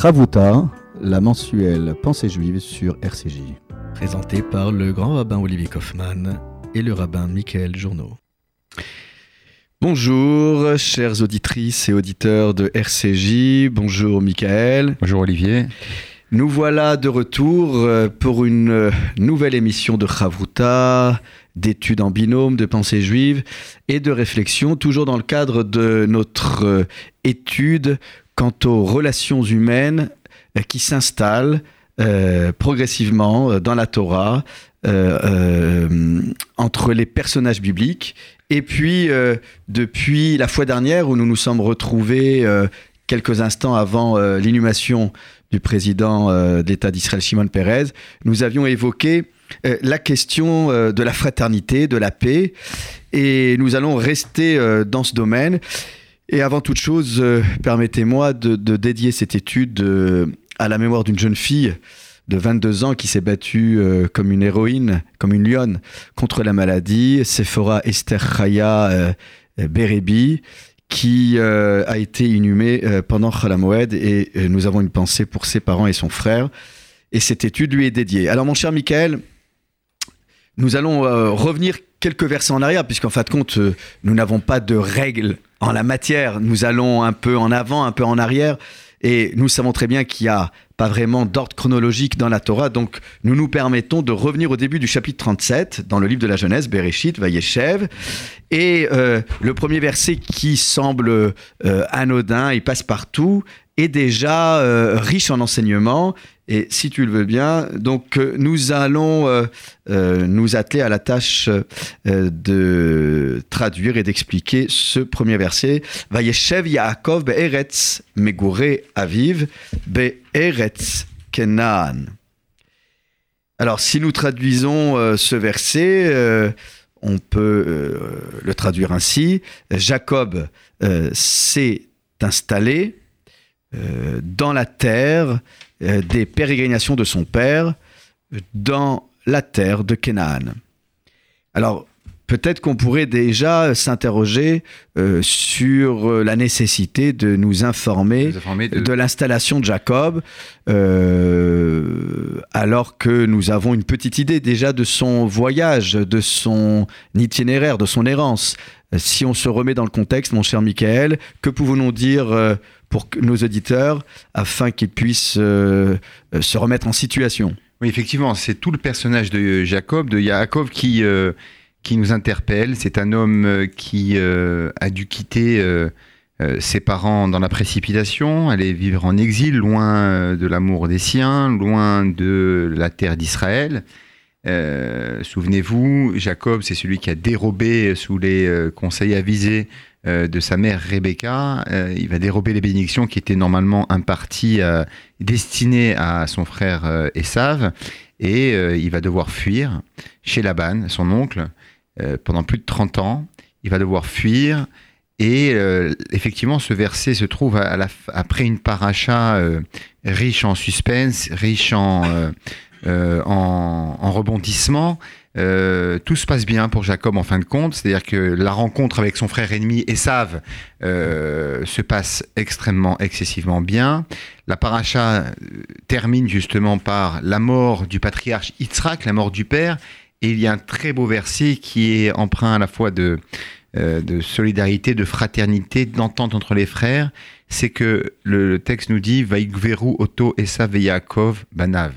Ravuta, la mensuelle Pensée juive sur RCJ. Présenté par le grand rabbin Olivier Kaufmann et le rabbin Michael Journeau. Bonjour, chères auditrices et auditeurs de RCJ. Bonjour, Michael. Bonjour, Olivier. Nous voilà de retour euh, pour une euh, nouvelle émission de Chavruta, d'études en binôme, de pensée juive et de réflexion, toujours dans le cadre de notre euh, étude quant aux relations humaines qui s'installent progressivement dans la Torah entre les personnages bibliques. Et puis, depuis la fois dernière où nous nous sommes retrouvés quelques instants avant l'inhumation du président euh, d'État d'Israël, Shimon Peres, nous avions évoqué euh, la question euh, de la fraternité, de la paix, et nous allons rester dans ce domaine. Et avant toute chose, permettez-moi de, dédier cette étude à la mémoire d'une jeune fille de 22 ans qui s'est battue comme une héroïne, comme une lionne contre la maladie, Sephora Esther Chaya Berebi, qui euh, a été inhumé euh, pendant Moed et euh, nous avons une pensée pour ses parents et son frère. Et cette étude lui est dédiée. Alors mon cher Michael, nous allons revenir quelques versets en arrière, puisqu'en fin de compte, nous n'avons pas de règles en la matière. Nous allons un peu en avant, un peu en arrière. Et nous savons très bien qu'il n'y a pas vraiment d'ordre chronologique dans la Torah, donc nous nous permettons de revenir au début du chapitre 37 dans le livre de la Genèse, Bereshit, Vayeshev, et euh, le premier verset qui semble euh, anodin, il passe partout, est déjà euh, riche en enseignements et si tu le veux bien, donc euh, nous allons euh, nous atteler à la tâche de traduire et d'expliquer ce premier verset. Vayeshev Yaakov be'eretz megure aviv be'eretz kenaan. Alors si nous traduisons ce verset, on peut le traduire ainsi. Jacob s'est installé dans la terre euh, des pérégrinations de son père dans la terre de Canaan. Alors, peut-être qu'on pourrait déjà s'interroger euh, sur euh, la nécessité de nous informer, de, l'installation de Jacob, alors que nous avons une petite idée déjà de son voyage, de son itinéraire, de son errance. Si on se remet dans le contexte, mon cher Michael, que pouvons-nous dire pour nos auditeurs afin qu'ils puissent euh, euh, se remettre en situation. Oui, effectivement, c'est tout le personnage de Jacob, de Yaakov qui, euh, qui nous interpelle. C'est un homme qui a dû quitter ses parents dans la précipitation, aller vivre en exil, loin de l'amour des siens, loin de la terre d'Israël. Souvenez-vous, Jacob, c'est celui qui a dérobé sous les conseils avisés de sa mère Rebecca, euh, il va dérober les bénédictions qui étaient normalement imparties, euh, destinées à son frère Esav, et il va devoir fuir chez Laban, son oncle, pendant plus de 30 ans. Il va devoir fuir, et effectivement, ce verset se trouve après une paracha riche en suspense, riche en, en rebondissements. Euh, tout se passe bien pour Jacob en fin de compte, c'est-à-dire que la rencontre avec son frère ennemi Esav euh, se passe extrêmement, excessivement bien. La paracha euh, termine justement par la mort du patriarche Yitzhak, la mort du père, et il y a un très beau verset qui est empreint à la fois de, solidarité, de fraternité, d'entente entre les frères. C'est que le, texte nous dit Vaïgveru Oto Esav Yaakov Banav.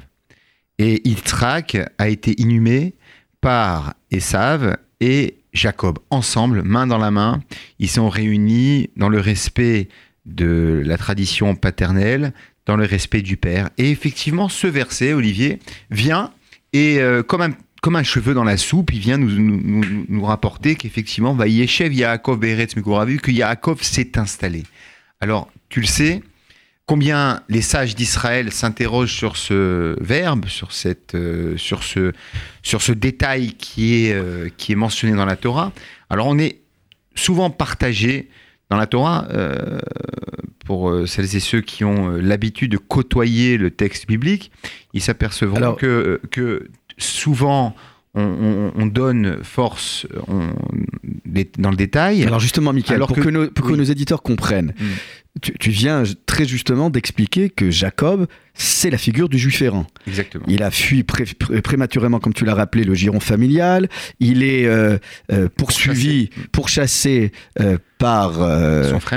Et Yitzhak a été inhumé par Esav et Jacob. Ensemble, main dans la main, ils sont réunis dans le respect de la tradition paternelle, dans le respect du père. Et effectivement, ce verset, Olivier, vient et euh, comme, un, comme un cheveu dans la soupe, il vient nous, nous, nous rapporter qu'effectivement, va Yeshev Yaakov Beretz vu que Yaakov s'est installé. Alors, tu le sais, combien les sages d'Israël s'interrogent sur ce verbe, sur, cette, euh, sur, ce, sur ce détail qui est, euh, qui est mentionné dans la Torah? Alors on est souvent partagé dans la Torah, euh, pour celles et ceux qui ont l'habitude de côtoyer le texte biblique, ils s'apercevront que, que souvent on, donne force dans le détail. Alors justement, Michael, pour, que nos, pour que nos éditeurs comprennent, mm. Tu, viens très justement d'expliquer que Jacob, c'est la figure du juif errant. Exactement. Il a fui pré- pré- prématurément, comme tu l'as rappelé, le giron familial. Il est euh, euh, poursuivi, pourchassé euh, par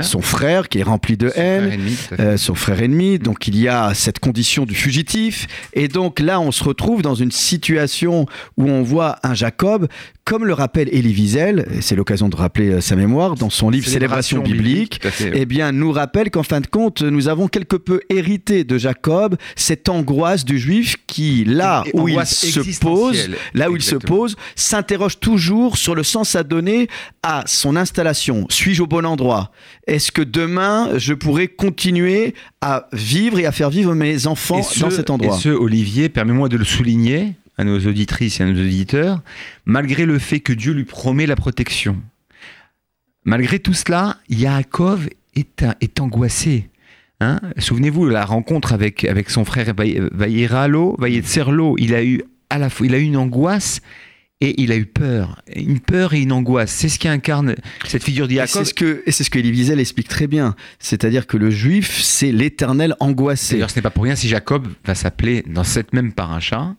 Son frère. qui est rempli de Son haine. frère ennemi, son frère ennemi, donc il y a cette condition du fugitif, et donc là on se retrouve dans une situation où on voit un Jacob, comme le rappelle Elie Wiesel, c'est l'occasion de rappeler sa mémoire dans son livre Célébration, biblique, eh bien nous rappelle qu'en fin de compte nous avons quelque peu hérité de Jacob cette angoisse du juif qui là Et où il se pose, là où il se pose, s'interroge toujours sur le sens à donner à son installation. Suis-je au bon endroit? Est-ce que demain, je pourrai continuer à vivre et à faire vivre mes enfants ce- dans cet endroit? Et ce, Olivier, permets-moi de le souligner à nos auditrices et à nos auditeurs, malgré le fait que Dieu lui promet la protection. Malgré tout cela, Yaakov est angoissé. Hein Souvenez-vous de la rencontre avec, avec son frère Vaïetzerlo. Il a eu à la fois, il a eu une angoisse et il a eu peur. Une peur et une angoisse. C'est ce qui incarne cette figure Et c'est ce que, c'est ce que Elie Wiesel explique très bien. C'est-à-dire que le juif, c'est l'éternel angoissé. D'ailleurs, ce n'est pas pour rien si Jacob va s'appeler dans cette même paracha,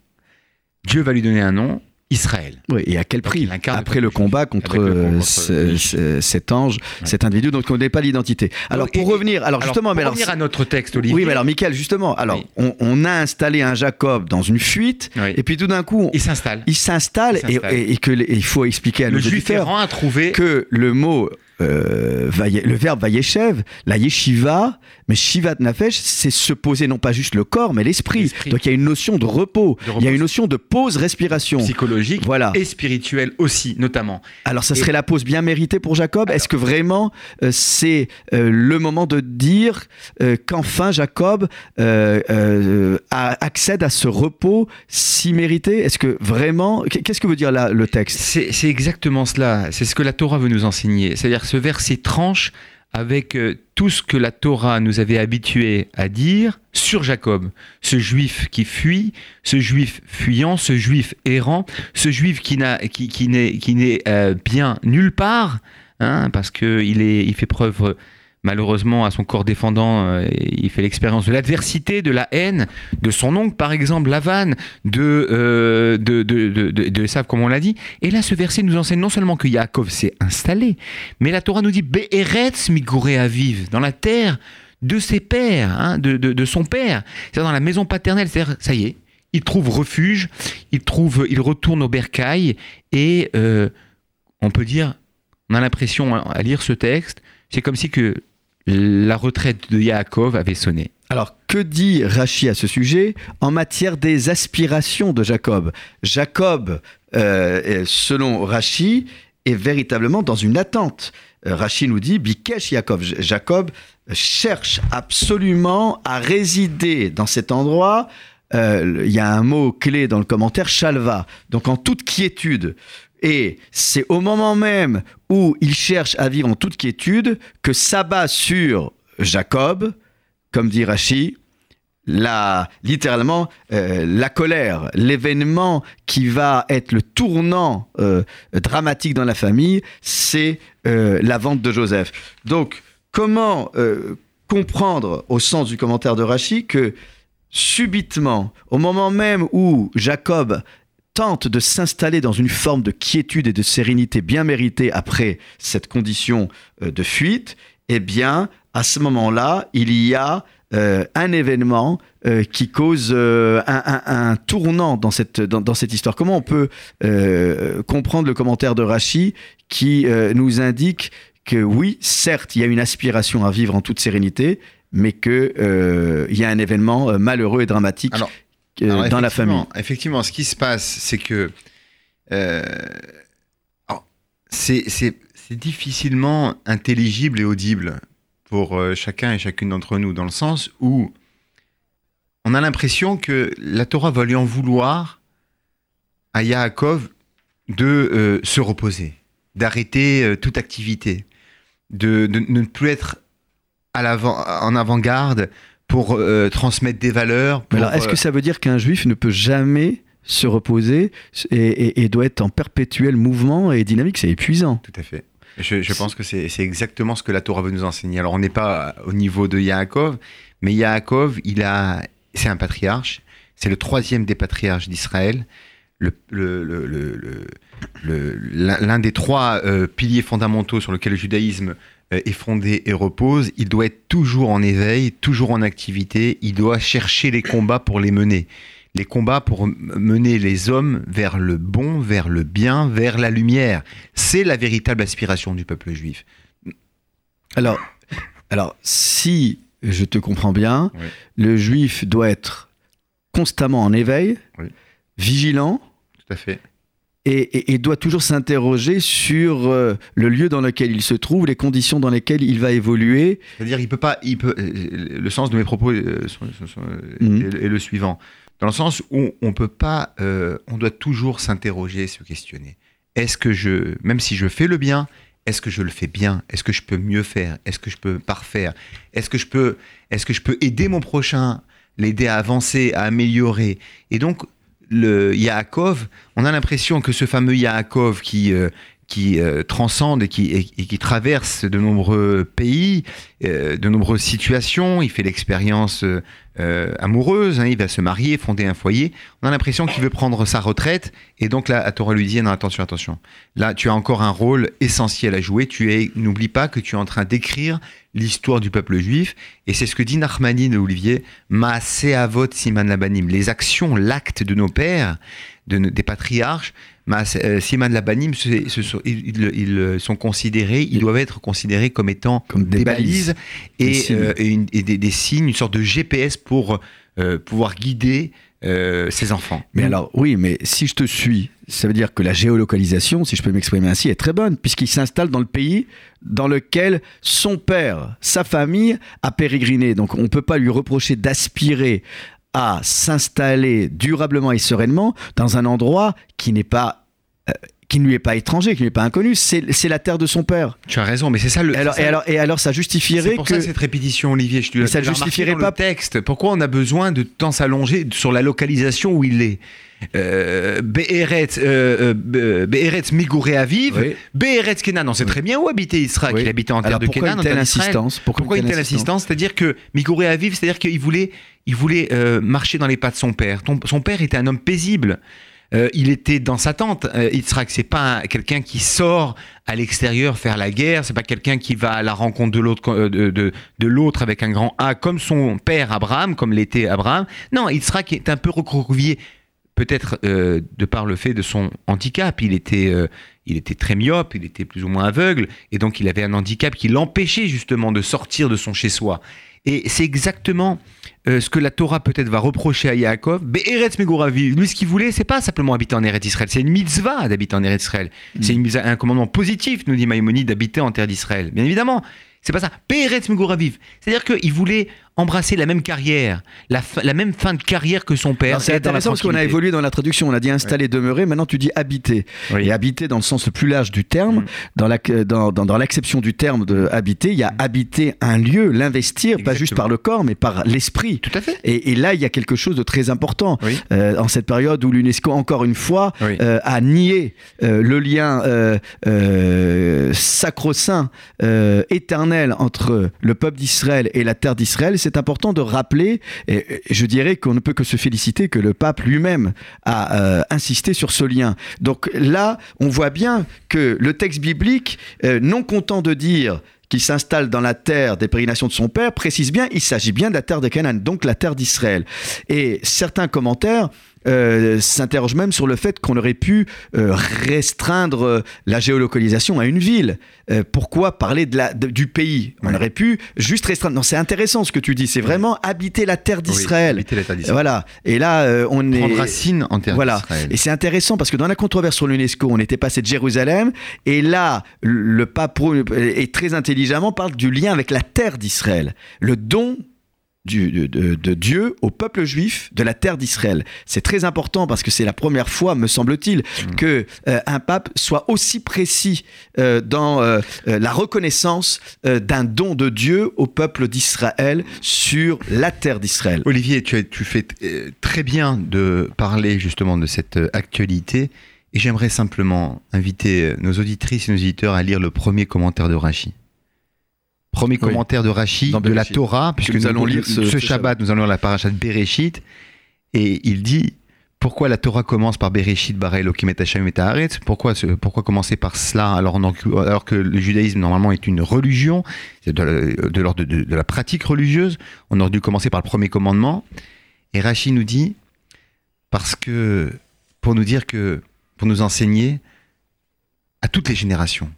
Dieu va lui donner un nom, Israël. Oui, et à quel Donc, prix il incarne Après le combat contre, le euh, contre ce- Mich. ce- cet ange, cet individu dont on ne connaît pas l'identité. Alors pour et- revenir, alors, justement, pour mais alors, revenir à notre texte, Olivier. oui, mais alors Michael, justement, alors Oui. on, on a installé un Jacob dans une fuite, Oui. et puis tout d'un coup, il s'installe. il s'installe et, que il faut expliquer à Le nos juif auditeurs a trouvé. que le mot euh, le verbe vayeshev, la yeshiva, mais shivat nafesh, c'est se poser non pas juste le corps, mais l'esprit. Donc il y a une notion de repos, il y a une notion de pause respiration. psychologique Voilà. et spirituel aussi, notamment. Alors, ça Et- serait la pause bien méritée pour Jacob. Est-ce que vraiment euh, c'est euh, le moment de dire euh, qu'enfin Jacob euh, euh, accède à ce repos si mérité? Est-ce que vraiment Qu'est-ce que veut dire là le texte? C'est c'est exactement cela. C'est ce que la Torah veut nous enseigner. C'est-à-dire que ce verset tranche avec euh, tout ce que la Torah nous avait habitué à dire sur Jacob, ce juif qui fuit, ce juif fuyant, ce juif errant, ce juif qui n'est euh, bien nulle part, hein, parce que il est il fait preuve malheureusement à son corps défendant, euh, il fait l'expérience de l'adversité, de la haine, de son oncle par exemple, Lavan, de euh, de de de, de, comme on l'a dit. Et là, ce verset nous enseigne non seulement que Yaakov s'est installé, mais la Torah nous dit Be'eretz migoré aviv, dans la terre de ses pères, hein, de, de, de son père, c'est-à-dire dans la maison paternelle, c'est-à-dire, ça y est, il trouve refuge, il trouve, il retourne au bercail, et euh, on peut dire, on a l'impression hein, à lire ce texte, c'est comme si que la retraite de Yaakov avait sonné. Alors, que dit Rachi à ce sujet en matière des aspirations de Jacob? Jacob, euh, selon Rachi, est véritablement dans une attente. Euh, Rachi nous dit Bikesh. J- Jacob cherche absolument à résider dans cet endroit. Euh, Il y a un mot clé dans le commentaire, Shalva. Donc en toute quiétude. Et c'est au moment même où il cherche à vivre en toute quiétude que s'abat sur Jacob, comme dit Rachi, littéralement euh, la colère, l'événement qui va être le tournant euh, dramatique dans la famille, c'est euh, la vente de Joseph. Donc, comment comprendre, au sens du commentaire de Rachi, que subitement, au moment même où Jacob tente de s'installer dans une forme de quiétude et de sérénité bien méritée après cette condition euh, de fuite, eh bien, à ce moment-là, il y a euh, un événement euh, qui cause un, tournant dans cette, dans, histoire. Comment on peut comprendre le commentaire de Rachi qui nous indique que oui, certes, il y a une aspiration à vivre en toute sérénité, mais qu'il y a un événement malheureux et dramatique Alors, dans la famille. effectivement- ce qui se passe, c'est que euh, c'est difficilement intelligible et audible pour euh, chacun et chacune d'entre nous, dans le sens où on a l'impression que la Torah va lui en vouloir à Yaakov de euh, se reposer, d'arrêter euh, toute activité, de, de ne plus être à en avant-garde pour euh, transmettre des valeurs. Pour, alors, est-ce euh, que ça veut dire qu'un juif ne peut jamais se reposer et, et- et doit être en perpétuel mouvement et dynamique? C'est épuisant. Tout à fait. Je, je pense que c'est exactement ce que la Torah veut nous enseigner. Alors, on n'est pas au niveau de Yaakov, mais Yaakov, il a, c'est un patriarche. C'est le troisième des patriarches d'Israël. Le- le- le- l'un des trois euh, piliers fondamentaux sur lesquels le judaïsme est fondé et repose. Il doit être toujours en éveil, toujours en activité. Il doit chercher les combats pour les mener. Les combats pour mener les hommes vers le bon, vers le bien, vers la lumière. C'est la véritable aspiration du peuple juif. Alors, alors, si je te comprends bien, Oui. le juif doit être constamment en éveil, Oui. vigilant, Tout à fait. Et, et- et doit toujours s'interroger sur euh, le lieu dans lequel il se trouve, les conditions dans lesquelles il va évoluer. C'est-à-dire, il peut pas, il peut. euh, Le sens de mes propos euh, sont- sont- sont, Mhm. est, est le suivant, dans le sens où on peut pas, on doit toujours s'interroger, se questionner. Est-ce que je, même si je fais le bien, est-ce que je le fais bien? Est-ce que je peux mieux faire? Est-ce que je peux parfaire? Est-ce que je peux, est-ce que je peux aider mon prochain, l'aider à avancer, à améliorer? Et donc, le Yaakov, on a l'impression que ce fameux Yaakov qui euh, qui euh, transcende et qui, traverse de nombreux pays, euh, de nombreuses situations. Il fait l'expérience euh, amoureuse, hein, il va se marier, fonder un foyer. On a l'impression qu'il veut prendre sa retraite. Et donc là, à Torah lui dit, attention, attention. Là, tu as encore un rôle essentiel à jouer. Tu es, n'oublie pas que tu es en train d'écrire l'histoire du peuple juif. Et c'est ce que dit Nachmani de Olivier, Maaseh Avot Siman Labanim. Les actions, l'acte de nos pères, de, des patriarches, euh, Siman Labanim, ils, ils- sont considérés, ils doivent être considérés comme étant Comme des des, balises. et, euh, et une- et des, des signes, une sorte de GPS pour euh, pouvoir guider euh, ses enfants. Mais alors, oui, mais si je te suis, ça veut dire que la géolocalisation, si je peux m'exprimer ainsi, est très bonne, puisqu'il s'installe dans le pays dans lequel son père, sa famille a pérégriné. Donc on ne peut pas lui reprocher d'aspirer à s'installer durablement et sereinement dans un endroit qui n'est pas... qui ne lui est pas étranger, qui ne lui est pas inconnu, c'est la terre de son père. Tu as raison, mais c'est ça le. Et alors, et ça- alors, et alors ça justifierait pour que... ça cette répétition, Olivier. Je te ça justifierait pas- le texte. Pourquoi on a besoin de tant s'allonger sur la localisation où il est euh, euh, euh, Migoré Aviv, Oui. Be'eretz Kenan. On sait très bien où habitait Israël, Oui. qu'il habitait en terre Alors de pourquoi Kenan, une telle insistance Pourquoi une telle insistance C'est-à-dire que Migoré Aviv, c'est-à-dire qu'il voulait, il voulait euh, marcher dans les pas de son père. Ton- son père était un homme paisible. Euh, il était dans sa tente. Euh, Yitzhak, c'est pas un- quelqu'un qui sort à l'extérieur faire la guerre. C'est pas quelqu'un qui va à la rencontre de l'autre, euh, de, de, l'autre avec un grand A, comme son père Abraham, comme l'était Abraham. Non, Yitzhak est un peu recroquevillé, peut-être euh, de par le fait de son handicap. Il était, il était très myope, il était plus ou moins aveugle, et donc il avait un handicap qui l'empêchait justement de sortir de son chez-soi. Et c'est exactement euh, ce que la Torah peut-être va reprocher à Yaakov. Be'eretz Megoravi, lui ce qu'il voulait, c'est pas simplement habiter en Eretz Israël, c'est une mitzvah d'habiter en Eretz Israël. C'est une mitzvah- un commandement positif, nous dit Maïmonide, d'habiter en terre d'Israël. Bien évidemment, c'est pas ça. Be'eretz Megoraviv, c'est-à-dire qu'il voulait embrasser la même carrière, la, même fin de carrière que son père. C'est intéressant parce qu'on a évolué dans la traduction. On a dit installer, demeurer. Maintenant, tu dis habiter. Oui. Et habiter dans le sens le plus large du terme, Mm. dans la- dans, dans, dans l'acception du terme de habiter, il y a habiter un lieu, l'investir, pas juste par le corps, mais par l'esprit. Tout à fait. Et, et là, il y a quelque chose de très important. Oui. Euh, en cette période où l'UNESCO, encore une fois, euh, a nié euh, le lien sacro-saint, éternel entre le peuple d'Israël et la terre d'Israël, c'est important de rappeler, et, je dirais qu'on ne peut que se féliciter que le pape lui-même a euh, insisté sur ce lien. Donc là, on voit bien que le texte biblique, euh, non content de dire qu'il s'installe dans la terre des pérégrinations de son père, précise bien, il s'agit bien de la terre de Canaan, donc la terre d'Israël. Et certains commentaires euh, s'interrogent même sur le fait qu'on aurait pu euh, restreindre euh, la géolocalisation à une ville. Euh, pourquoi parler de la, de- du pays? On Ouais. aurait pu juste restreindre. Non, c'est intéressant ce que tu dis. C'est vraiment habiter la terre Oui, d'Israël. d'Israël. voilà. Et là, on est. Prendre racine en terre Voilà. Et c'est intéressant parce que dans la controverse sur l'UNESCO, on était passé de Jérusalem et là, le pape est très intelligemment parle du lien avec la terre d'Israël, le don du- de, Dieu au peuple juif de la terre d'Israël. C'est très important parce que c'est la première fois, me semble-t-il, que euh, un pape soit aussi précis euh, dans euh, la reconnaissance d'un don de Dieu au peuple d'Israël sur la terre d'Israël. Olivier, tu, as- tu fais très bien de parler justement de cette actualité Et j'aimerais simplement inviter nos auditrices et nos auditeurs à lire le premier commentaire de Rachi. Premier Oui. commentaire de Rachi Dans de la. Torah, puisque nous nous allons lire ce- ce Shabbat, nous allons lire la paracha de Bereshit. Et il dit pourquoi la Torah commence par Bereshit, bara Elohim et Hashem et Haaretz? Pourquoi, pourquoi commencer par cela alors, alors que le judaïsme normalement est une religion, de, la- de l'ordre de, de la pratique religieuse On aurait dû commencer par le premier commandement. Et Rachi nous dit parce que pour nous dire que pour nous enseigner à toutes les générations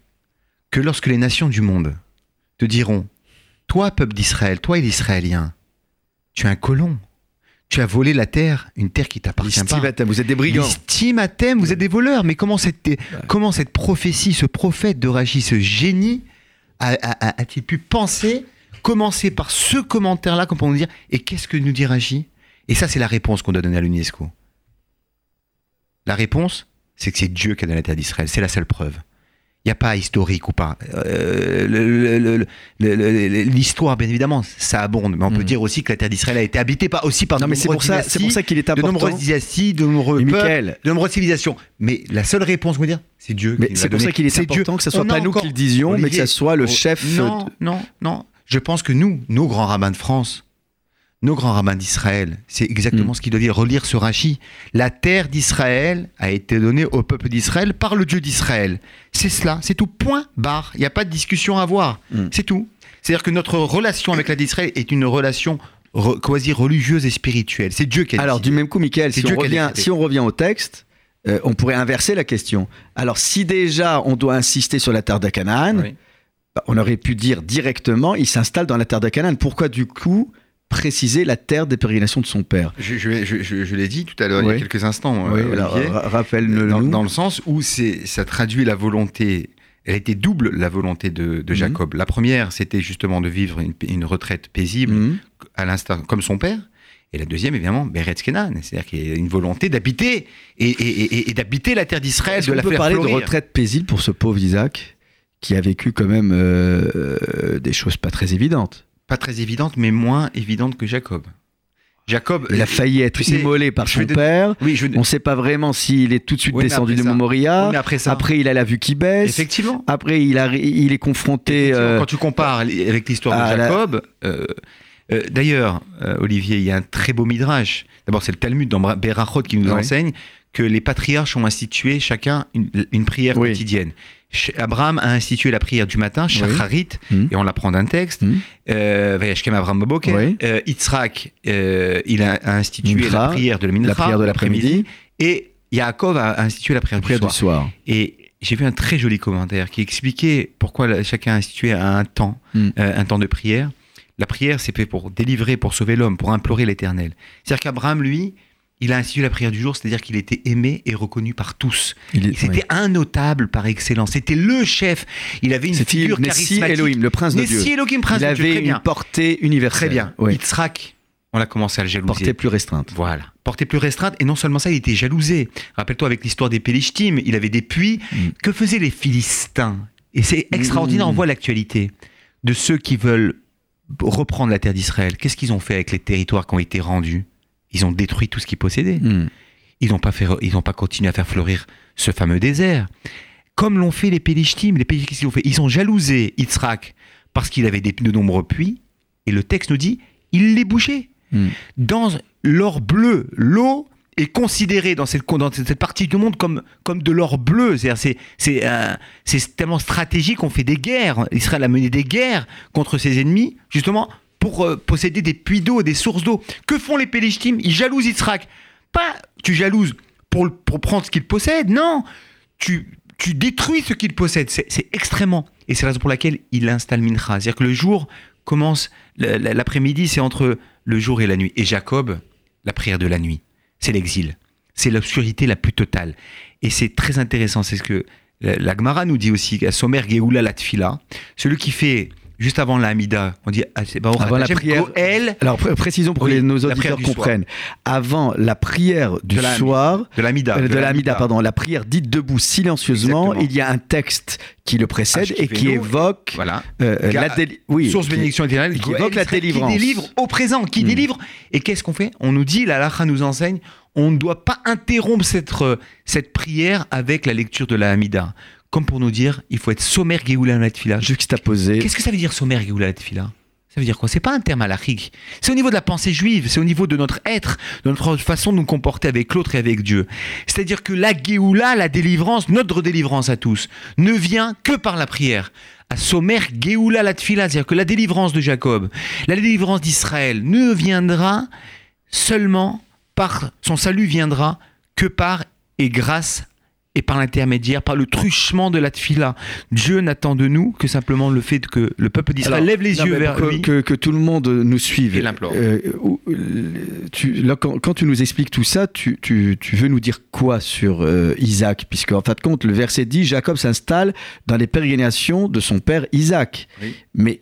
que lorsque les nations du monde te diront Toi, peuple d'Israël, toi, l'Israélien, tu es un colon. Tu as volé la terre, une terre qui t'appartient pas. Vous êtes des brigands. Listimatem, vous êtes des voleurs. Mais comment cette, comment cette prophétie, ce prophète de Rachi, ce génie, a-t-il pu penser, commencer par ce commentaire-là, comme pour nous dire Et qu'est-ce que nous dit Rachi Et ça, c'est la réponse qu'on doit donner à l'UNESCO. La réponse, c'est que c'est Dieu qui a donné la terre d'Israël. C'est la seule preuve. N'y a pas historique ou pas. Euh, L'histoire, bien évidemment, ça abonde. Mais on peut Mhm. dire aussi que la terre d'Israël a été habitée par, aussi par Non, de mais c'est nombreuses pour ça, c'est pour ça qu'il est de important. nombreuses dynasties, de nombreux peuples, de nombreuses civilisations. Mais la seule réponse, on va dire, c'est Dieu. mais c'est pour ça qu'il est important Dieu. que ce soit On pas nous qui le disions, mais que ce soit le chef. Non, de- non, non. Je pense que nous, nos grands rabbins de France, nos grands rabbins d'Israël, c'est exactement Mm. ce qu'ils doivent dire, relire ce Rachi. La terre d'Israël a été donnée au peuple d'Israël par le Dieu d'Israël. C'est cela, c'est tout, point, barre. Il n'y a pas de discussion à avoir. Mm. C'est tout. C'est-à-dire que notre relation avec la terre d'Israël est une relation re- quasi religieuse et spirituelle. C'est Dieu qui a Alors, du même coup, Michael, si Dieu on, revient, décidé. si on revient au texte, euh, on pourrait inverser la question. Alors, si déjà on doit insister sur la terre de Canaan, Oui. bah, on aurait pu dire directement il s'installe dans la terre de Canaan. Pourquoi, du coup, préciser la terre des pérégrinations de son père Je, je- je- je- je l'ai dit tout à l'heure, il y Oui. a quelques instants, Oui, euh, alors, Olivier. ra- rappelle-le dans, dans le sens où c'est, ça traduit la volonté, elle était double la volonté de, de Mhm. Jacob. La première, c'était justement de vivre une, une retraite paisible, Mhm. à l'instar comme son père. Et la deuxième, évidemment, Beretz Kenan, c'est-à-dire qu'il y a une volonté d'habiter et, et- et- et d'habiter la terre d'Israël, de qu'on la peut faire parler fleurir. de retraite paisible pour ce pauvre Isaac qui a vécu quand même euh, euh, des choses pas très évidentes? Pas très évidente, mais moins évidente que Jacob. Jacob, Il a failli être immolé par son père. Oui, je. On ne sait pas vraiment s'il est tout de suite Oui, descendu de. Oui, mais après ça, Après, il a la vue qui baisse. effectivement. Après, il, a, il est confronté. Euh, Quand tu compares avec l'histoire de la- Jacob, euh, euh, d'ailleurs, euh, Olivier, il y a un très beau midrash. D'abord, c'est le Talmud dans Berachot qui nous enseigne que les patriarches ont institué chacun une, une prière quotidienne. Abraham a institué la prière du matin, Shacharit, Mhm. et on l'apprend d'un texte. Mhm. Euh, Abraham. Oui. Euh, Yitzhak, euh, il a, a institué la prière de la la prière de l'après-midi, Et Yaakov a institué la prière, prière du du soir. Et j'ai vu un très joli commentaire qui expliquait pourquoi chacun a institué un temps, Mm. euh, un temps de prière. La prière, c'est fait pour délivrer, pour sauver l'homme, pour implorer l'éternel. C'est-à-dire qu'Abraham, lui, il a institué la prière du jour, c'est-à-dire qu'il était aimé et reconnu par tous. C'était un notable par excellence. C'était le chef. Il avait une figure Nessi charismatique. Elohim, le prince de Dieu. Elohim, prince il de Dieu, avait une portée universelle. Très bien. Yitzhak, on a commencé à le jalouser. Portée plus restreinte. Voilà. Portée plus restreinte. Et non seulement ça, il était jalousé. Rappelle-toi avec l'histoire des Pélishtim, il avait des puits. Mm. Que faisaient les Philistins? Et c'est extraordinaire, Mm. on voit l'actualité de ceux qui veulent reprendre la terre d'Israël. Qu'est-ce qu'ils ont fait avec les territoires qui ont été rendus? Ils ont détruit tout ce qu'ils possédaient. Hmm. Ils n'ont pas, fait, ils n'ont pas continué à faire fleurir ce fameux désert. Comme l'ont fait les Pélishtim. Les Pélishtim, qu'est-ce qu'ils ont fait? Ils ont jalousé Yitzhak parce qu'il avait des, de nombreux puits. Et le texte nous dit, il les bouchait Hmm. dans l'or bleu. L'eau est considérée dans cette, dans cette partie du monde comme, comme de l'or bleu. C'est-à-dire, c'est, c'est, euh, c'est tellement stratégique qu'on fait des guerres. Israël a mené des guerres contre ses ennemis, justement, pour euh, posséder des puits d'eau, des sources d'eau. Que font les Pélishtim Ils jalousent Yitzhak. Pas tu jalouses pour, pour prendre ce qu'il possède, non. Tu, tu détruis ce qu'il possède. C'est, extrêmement. Et c'est la raison pour laquelle il installe Mincha. C'est-à-dire que le jour commence, l'après-midi, c'est entre le jour et la nuit. Et Jacob, la prière de la nuit, c'est l'exil. C'est l'obscurité la plus totale. Et c'est très intéressant, c'est ce que la, Gemara nous dit aussi, à Somer Geoula la Tfila, celui qui fait juste avant la Hamida, on dit ah, c'est Baruch Avant la prière. Goël Alors pré- précisons pour Oui, que nos auditeurs du soir. comprennent. Avant la prière du De la- soir, de l'Hamida. euh, de, la Hamida, pardon, la prière dite debout silencieusement, Exactement. il y a un texte qui le précède Ashki et qui évoque Voilà. euh, la oui, Source qui- bénédiction éternelle qui Goël évoque la délivrance. Qui délivre au présent, qui Mm. délivre. Et qu'est-ce qu'on fait? On nous dit, la Lacha nous enseigne, on ne doit pas interrompre cette, euh, cette prière avec la lecture de la Hamida. Comme pour nous dire, il faut être sommaire Géoula Natfila. juxtaposé. Qu'est-ce que ça veut dire sommaire Géoula Natfila ça veut dire quoi? C'est pas un terme halachique. C'est au niveau de la pensée juive, c'est au niveau de notre être, de notre façon de nous comporter avec l'autre et avec Dieu. C'est-à-dire que la Géoula, la délivrance, notre délivrance à tous, ne vient que par la prière. À sommaire Géoula la tfila, c'est-à-dire que la délivrance de Jacob, la délivrance d'Israël ne viendra seulement par, son salut viendra que par et grâce et par l'intermédiaire, par le truchement de la tfila. Dieu n'attend de nous que simplement le fait que le peuple d'Israël lève les non, yeux vers que, lui. que- que tout le monde nous suive. Et l'implore. Euh, où- tu- là, quand, quand tu nous expliques tout ça, tu, tu- tu veux nous dire quoi sur euh, Isaac? Puisque en fin de compte, le verset dit Jacob s'installe dans les pérégrinations de son père Isaac. Oui. Mais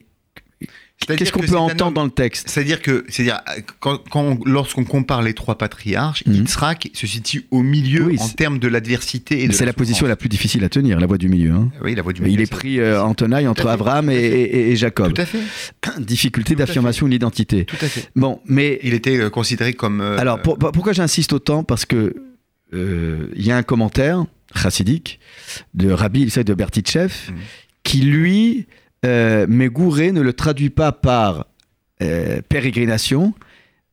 qu'est-ce qu'on peut entendre dans le texte C'est-à-dire que, c'est-à-dire, quand, quand- lorsqu'on compare les trois patriarches. Yitzhak se situe au milieu Oui, en termes de l'adversité et de C'est la position la plus difficile à tenir, la voie du milieu. hein. Oui, la voix du milieu. Il est pris euh, en tenaille entre Abraham et, fait. et- et Jacob. Tout à fait. Difficulté d'affirmation de l'identité. Tout à fait. Bon, mais Il était euh, considéré comme. euh, Alors, pour- pour- pourquoi j'insiste autant? Parce que euh, il y a un commentaire chassidique de Rabbi Ilsa de Bertichev Mhm. qui, lui, euh, Megouré ne le traduit pas par euh, pérégrination,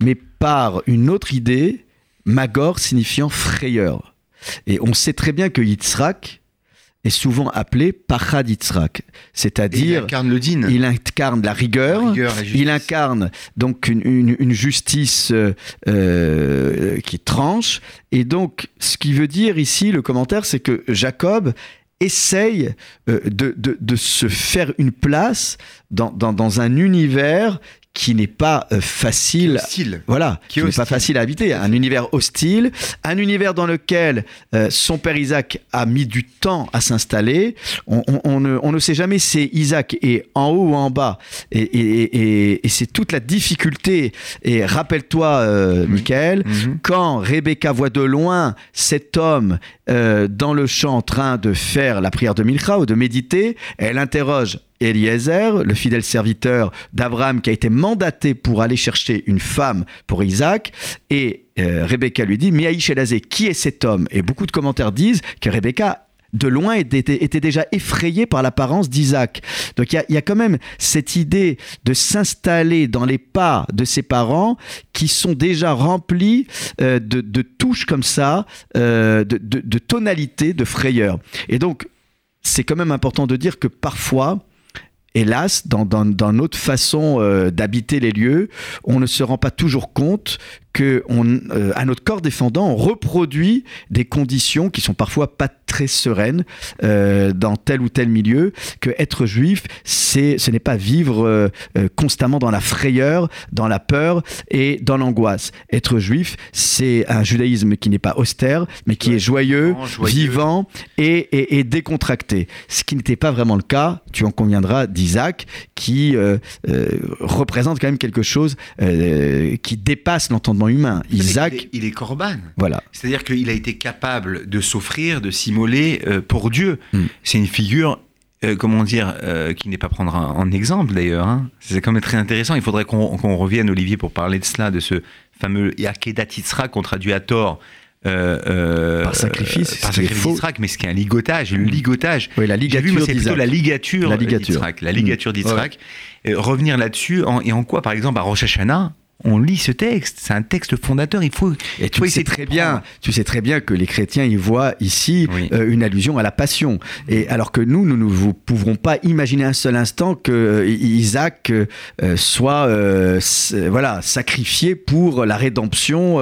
mais par une autre idée, Magor signifiant frayeur. Et on sait très bien que Yitzhak est souvent appelé Pachad Yitzhak, et il c'est-à-dire incarne le din. il incarne la rigueur, La rigueur, la justice. il incarne donc une, une- une justice euh, qui tranche. Et donc, ce qui veut dire ici, le commentaire, c'est que Jacob essaye euh, de, de- de se faire une place dans, dans- dans un univers qui n'est pas euh, facile voilà, Qui qui est n'est pas facile à habiter. Un univers hostile, un univers dans lequel euh, son père Isaac a mis du temps à s'installer. On, on- on ne, on ne sait jamais si Isaac est en haut ou en bas. Et, et- et- et c'est toute la difficulté. Et rappelle-toi, euh, Michael, Mhm. quand Rebecca voit de loin cet homme euh, dans le champ en train de faire la prière de Milcha ou de méditer, elle interroge Eliezer, le fidèle serviteur d'Abraham qui a été mandaté pour aller chercher une femme pour Isaac, et euh, Rebecca lui dit, Miaïch Elazé, qui est cet homme? Et beaucoup de commentaires disent que Rebecca de loin était, déjà effrayée par l'apparence d'Isaac. Donc il y a, quand même cette idée de s'installer dans les pas de ses parents qui sont déjà remplis euh, de, touches comme ça, euh, de, de, de tonalités, de frayeur. Et donc c'est quand même important de dire que parfois, hélas, dans, notre façon euh, d'habiter les lieux, on ne se rend pas toujours compte que on, euh, à notre corps défendant, on reproduit des conditions qui sont parfois pas très sereines euh, dans tel ou tel milieu. Que être juif, c'est, ce n'est pas vivre euh, euh, constamment dans la frayeur, dans la peur et dans l'angoisse. Être juif, c'est un judaïsme qui n'est pas austère, mais qui Ouais, est joyeux, joyeux. vivant et, et- et décontracté. Ce qui n'était pas vraiment le cas, tu en conviendras, d'Isaac, qui euh, euh, représente quand même quelque chose euh, qui dépasse l'entendement humain. Isaac, Il est, il est corban. voilà. C'est-à-dire qu'il a été capable de s'offrir, de s'immoler euh, pour Dieu. Mm. C'est une figure, euh, comment dire, euh, qui n'est pas prendre en, en exemple d'ailleurs. hein. C'est quand même très intéressant. Il faudrait qu'on revienne, Olivier, pour parler de cela, de ce fameux Yakedat Yitzhak qu'on traduit à tort. euh, Par sacrifice, par sacrifice faux. d'Yitzhak, mais ce qui est un ligatage, le ligotage. Oui, la ligature c'est plutôt la ligature, La ligature. La ligature Mm. Euh, revenir là-dessus, et en quoi, par exemple, à Rosh Hashanah, on lit ce texte. C'est un texte fondateur. Il faut, Et faut tu sais très bien, tu sais très bien que les chrétiens y voient ici Oui. euh, une allusion à la passion. Et alors que nous, nous ne pouvons pas imaginer un seul instant que euh, Isaac euh, soit euh, voilà sacrifié pour la rédemption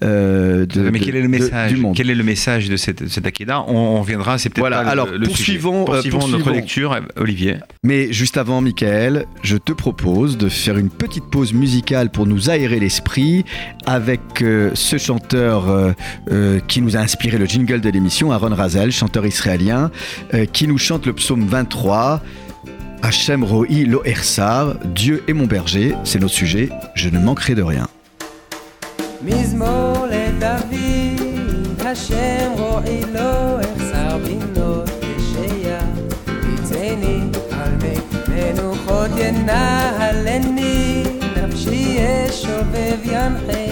de, Mais quel est le de- message? du monde. Quel est le message de cette, cette Akeda on, on reviendra, c'est peut-être Voilà, pas le- alors, le, poursuivons, sujet. euh, Poursuivons notre poursuivons. lecture, Olivier. Mais juste avant, Michael, je te propose de faire une petite pause musicale pour nous aérer l'esprit avec euh, ce chanteur euh, euh, qui nous a inspiré le jingle de l'émission, Aaron Razel, chanteur israélien, euh, qui nous chante le psaume 23. Hachem Ro'i Lo Ersar, Dieu est mon berger, c'est notre sujet, je ne manquerai de rien. מזמור לדוד, השם רועי לו, אחסר בינות ישיה. ביצני על מי מנוחות ינהלני, נפשי שמחני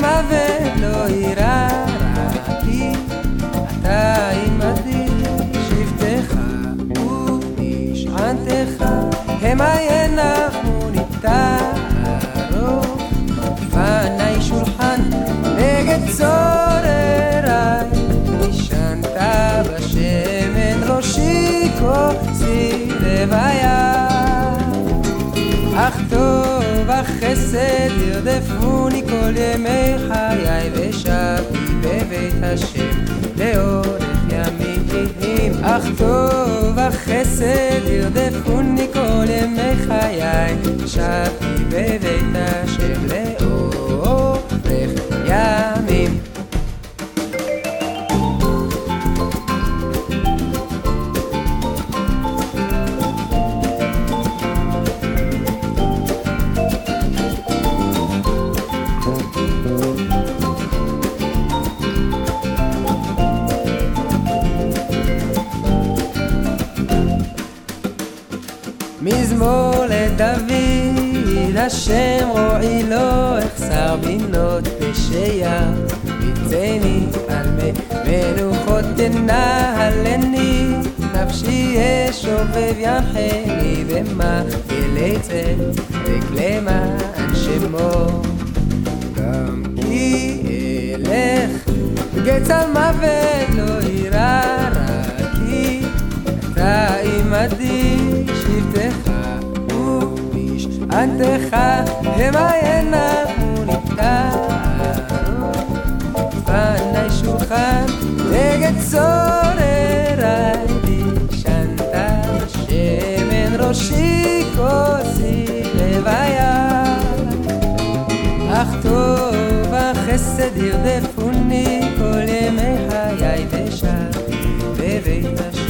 מוות לא יירא רע כי אתה עמדי שבטך ומשענתך המה ינחנו ניתן ארוך שולחן נגד צור. אך טוב החסד ירדפוני כל ימי חיי ושבתי בבית השם לאורך ימים אך טוב החסד ירדפוני כל ימי חיי ושבתי בבית השם לאורך ימים לדוד, השם רועי לו, אחסר בינות פשיה. ביצני על מנוחות תנהלני, נפשי אשובב ינחני, במגלי צל, וכלמען שמו. גם כי אלך, גץ מוות לא יירא רע, כי אתה עמדי שבטך עדך המה ינמו נפטרו, פני שולחן דגת צורר עדי שנתה, שמן ראשי כוסי לוויה, אך טוב החסד ירדפוני כל ימי חיי ושב בבית השם.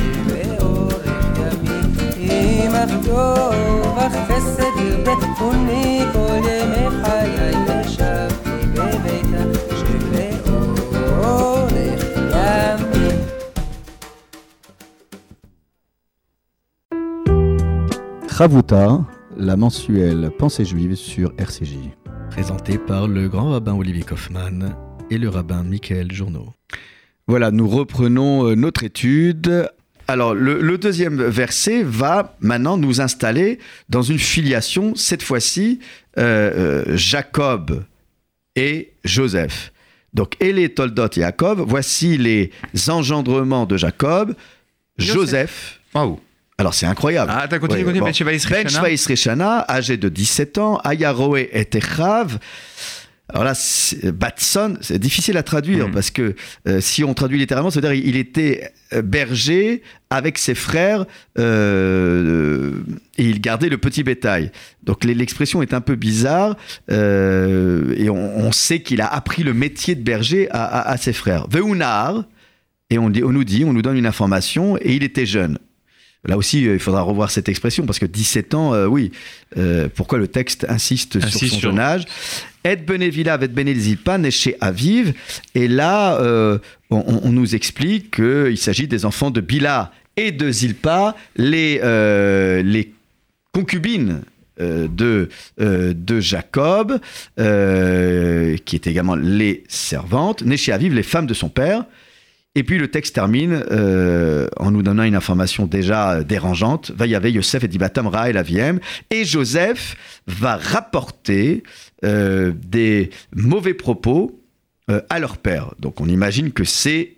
ימים אך טוב החסד ירדפוני כל ימי חיי ושבתי בבית השם לאורך ימים Chavuta, la mensuelle Pensée juive sur RCJ. présenté par le grand rabbin Olivier Kaufmann et le rabbin Michael Journeau. Voilà, nous reprenons euh, notre étude. alors, le, le deuxième verset va maintenant nous installer dans une filiation, cette fois-ci, euh, euh, Jacob et Joseph. Donc, Elé, Toldot et Jacob, voici les engendrements de Jacob. Joseph, Waouh. alors c'est incroyable. Ah, t'as continué, Ouais, bon. Ben Shana. Yisreshana, âgé de 17 ans, Ayaroé et Techav. Alors là, c'est- Batson, c'est difficile à traduire Mhm. parce que euh, si on traduit littéralement, ça veut dire il était euh, berger avec ses frères euh, et il gardait le petit bétail. Donc l'expression est un peu bizarre euh, et on, on sait qu'il a appris le métier de berger à, à- à ses frères. Veunar, et on, dit- on nous dit, on nous donne une information et il était jeune. Là aussi, euh, il faudra revoir cette expression parce que 17 ans, euh, oui. Euh, pourquoi le texte insiste, sur son sur- jeune âge Et Benezilpa né chez Aviv. Et là, euh, on, nous explique qu'il s'agit des enfants de Bila et de Zilpa, les, les concubines euh, de, euh, de Jacob, euh, qui étaient également les servantes, nées chez Aviv, les femmes de son père. Et puis le texte termine euh, en nous donnant une information déjà dérangeante. Va y avait Yosef et Dibatam Ra et Viem. Et Joseph va rapporter euh, des mauvais propos euh, à leur père. Donc on imagine que c'est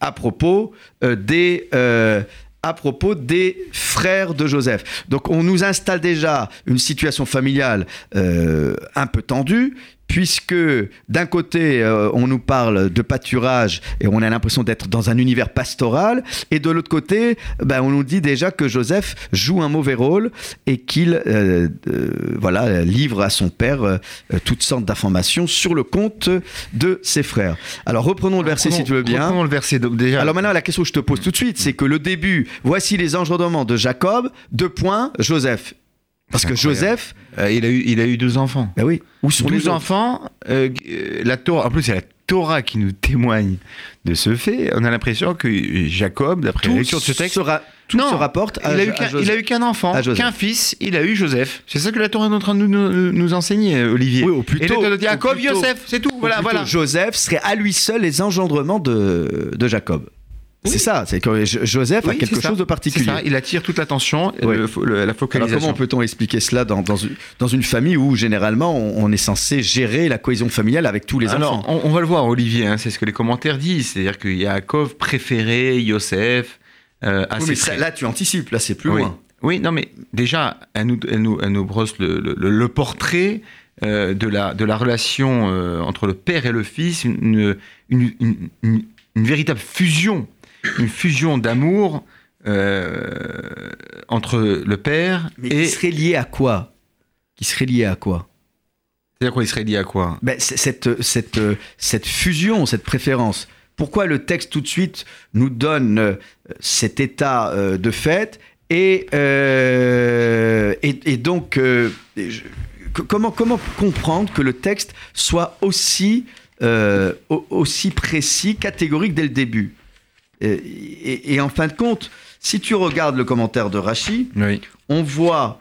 à propos des à propos des frères de Joseph. Donc on nous installe déjà une situation familiale un peu tendue. Puisque d'un côté, euh, on nous parle de pâturage et on a l'impression d'être dans un univers pastoral, et de l'autre côté, ben, on nous dit déjà que Joseph joue un mauvais rôle et qu'il euh, euh, voilà, livre à son père toutes sortes d'informations sur le compte de ses frères. Alors reprenons le verset si tu veux bien. Reprenons le verset. Donc, déjà, Alors maintenant, la question que je te pose tout de suite, c'est que le début, voici les engendrements de Jacob, deux points, Joseph. Parce que. Joseph, euh, il, a eu, il a eu 12 enfants. ben oui, où sont les 12 autres enfants, euh, euh, la Torah, en plus c'est la Torah qui nous témoigne de ce fait. On a l'impression que Jacob, d'après la lecture de ce texte, tout Non, se rapporte à, il a eu qu'un- il a eu qu'un enfant, qu'un fils, il a eu Joseph. C'est ça que la Torah est en train de nous, enseigner, euh, Olivier. Oui, au plus tôt, Jacob. Joseph, c'est tout. Ou voilà. Joseph serait à lui seul les engendrements de, de Jacob. C'est ça, c'est que Jo- Joseph a quelque chose de particulier. ça, il attire toute l'attention, Oui. la Alors focalisation. comment peut-on expliquer cela dans, dans, une, dans une famille où généralement on, on est censé gérer la cohésion familiale avec tous les Alors, enfants? on, on va le voir, Olivier, hein, c'est ce que les commentaires disent. C'est-à-dire que Yaakov préférait Yosef euh, à ses mais là tu anticipes, là c'est plus oui. loin. Oui, non, mais déjà, elle nous, elle nous, elle nous brosse le, le- le portrait euh, de, la, de la relation euh, entre le père et le fils, une- une- une véritable fusion, une fusion d'amour euh, entre le père Mais et. qui serait lié à quoi? Qui serait lié à quoi? C'est-à-dire quoi Il serait lié à quoi? Ben, c'est- cette, cette, euh, cette fusion, cette préférence. Pourquoi le texte tout de suite nous donne euh, cet état de fait et, euh, et, et donc euh, je- comment, comment comprendre que le texte soit aussi, euh, au- aussi précis, catégorique dès le début? Et, et- et en fin de compte, si tu regardes le commentaire de Rachi, Oui. on voit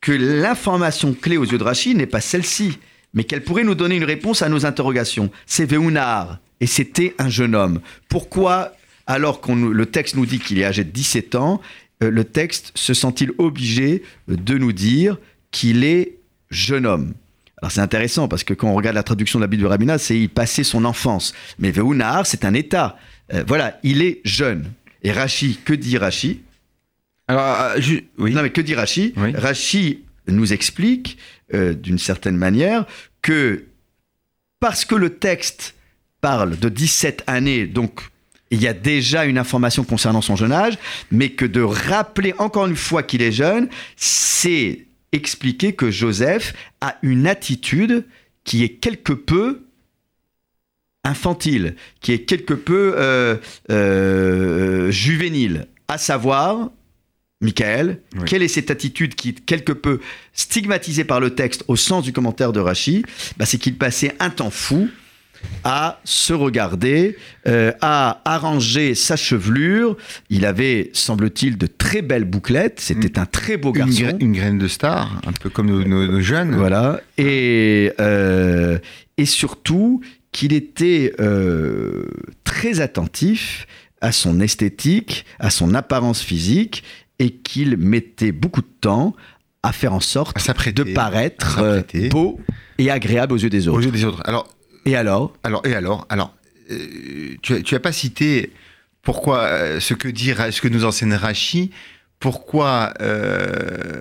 que l'information clé aux yeux de Rachid n'est pas celle-ci, mais qu'elle pourrait nous donner une réponse à nos interrogations. C'est Veunar, et c'était un jeune homme. Pourquoi, alors que le texte nous dit qu'il est âgé de 17 ans, euh, le texte se sent-il obligé de nous dire qu'il est jeune homme? Alors c'est intéressant parce que quand on regarde la traduction de la Bible de Rabina, c'est il passait son enfance. Mais Veunar, c'est un état. Euh, voilà, il est jeune. Et Rachi, que dit Rachi Alors, euh, ju- oui. non, mais que dit Rachi Oui. Rachi nous explique, euh, d'une certaine manière, que parce que le texte parle de 17 années, donc il y a déjà une information concernant son jeune âge, mais que de rappeler encore une fois qu'il est jeune, c'est expliquer que Joseph a une attitude qui est quelque peu infantile, qui est quelque peu euh, euh, juvénile, à savoir, Michael, Oui. quelle est cette attitude qui est quelque peu stigmatisée par le texte au sens du commentaire de Rachi bah, C'est qu'il passait un temps fou à se regarder, euh, à arranger sa chevelure. Il avait, semble-t-il, de très belles bouclettes. C'était un très beau Une, garçon. gra- une graine de star, un peu comme nos, nos- nos jeunes. Voilà. Et, euh, et surtout qu'il était euh, très attentif à son esthétique, à son apparence physique, et qu'il mettait beaucoup de temps à faire en sorte de paraître euh, beau et agréable aux yeux des aux autres. yeux des autres. Alors, Et alors? alors et alors, alors, euh, tu, as- tu as pas cité pourquoi ce que dit Ra- ce que nous enseigne Rachi, pourquoi euh,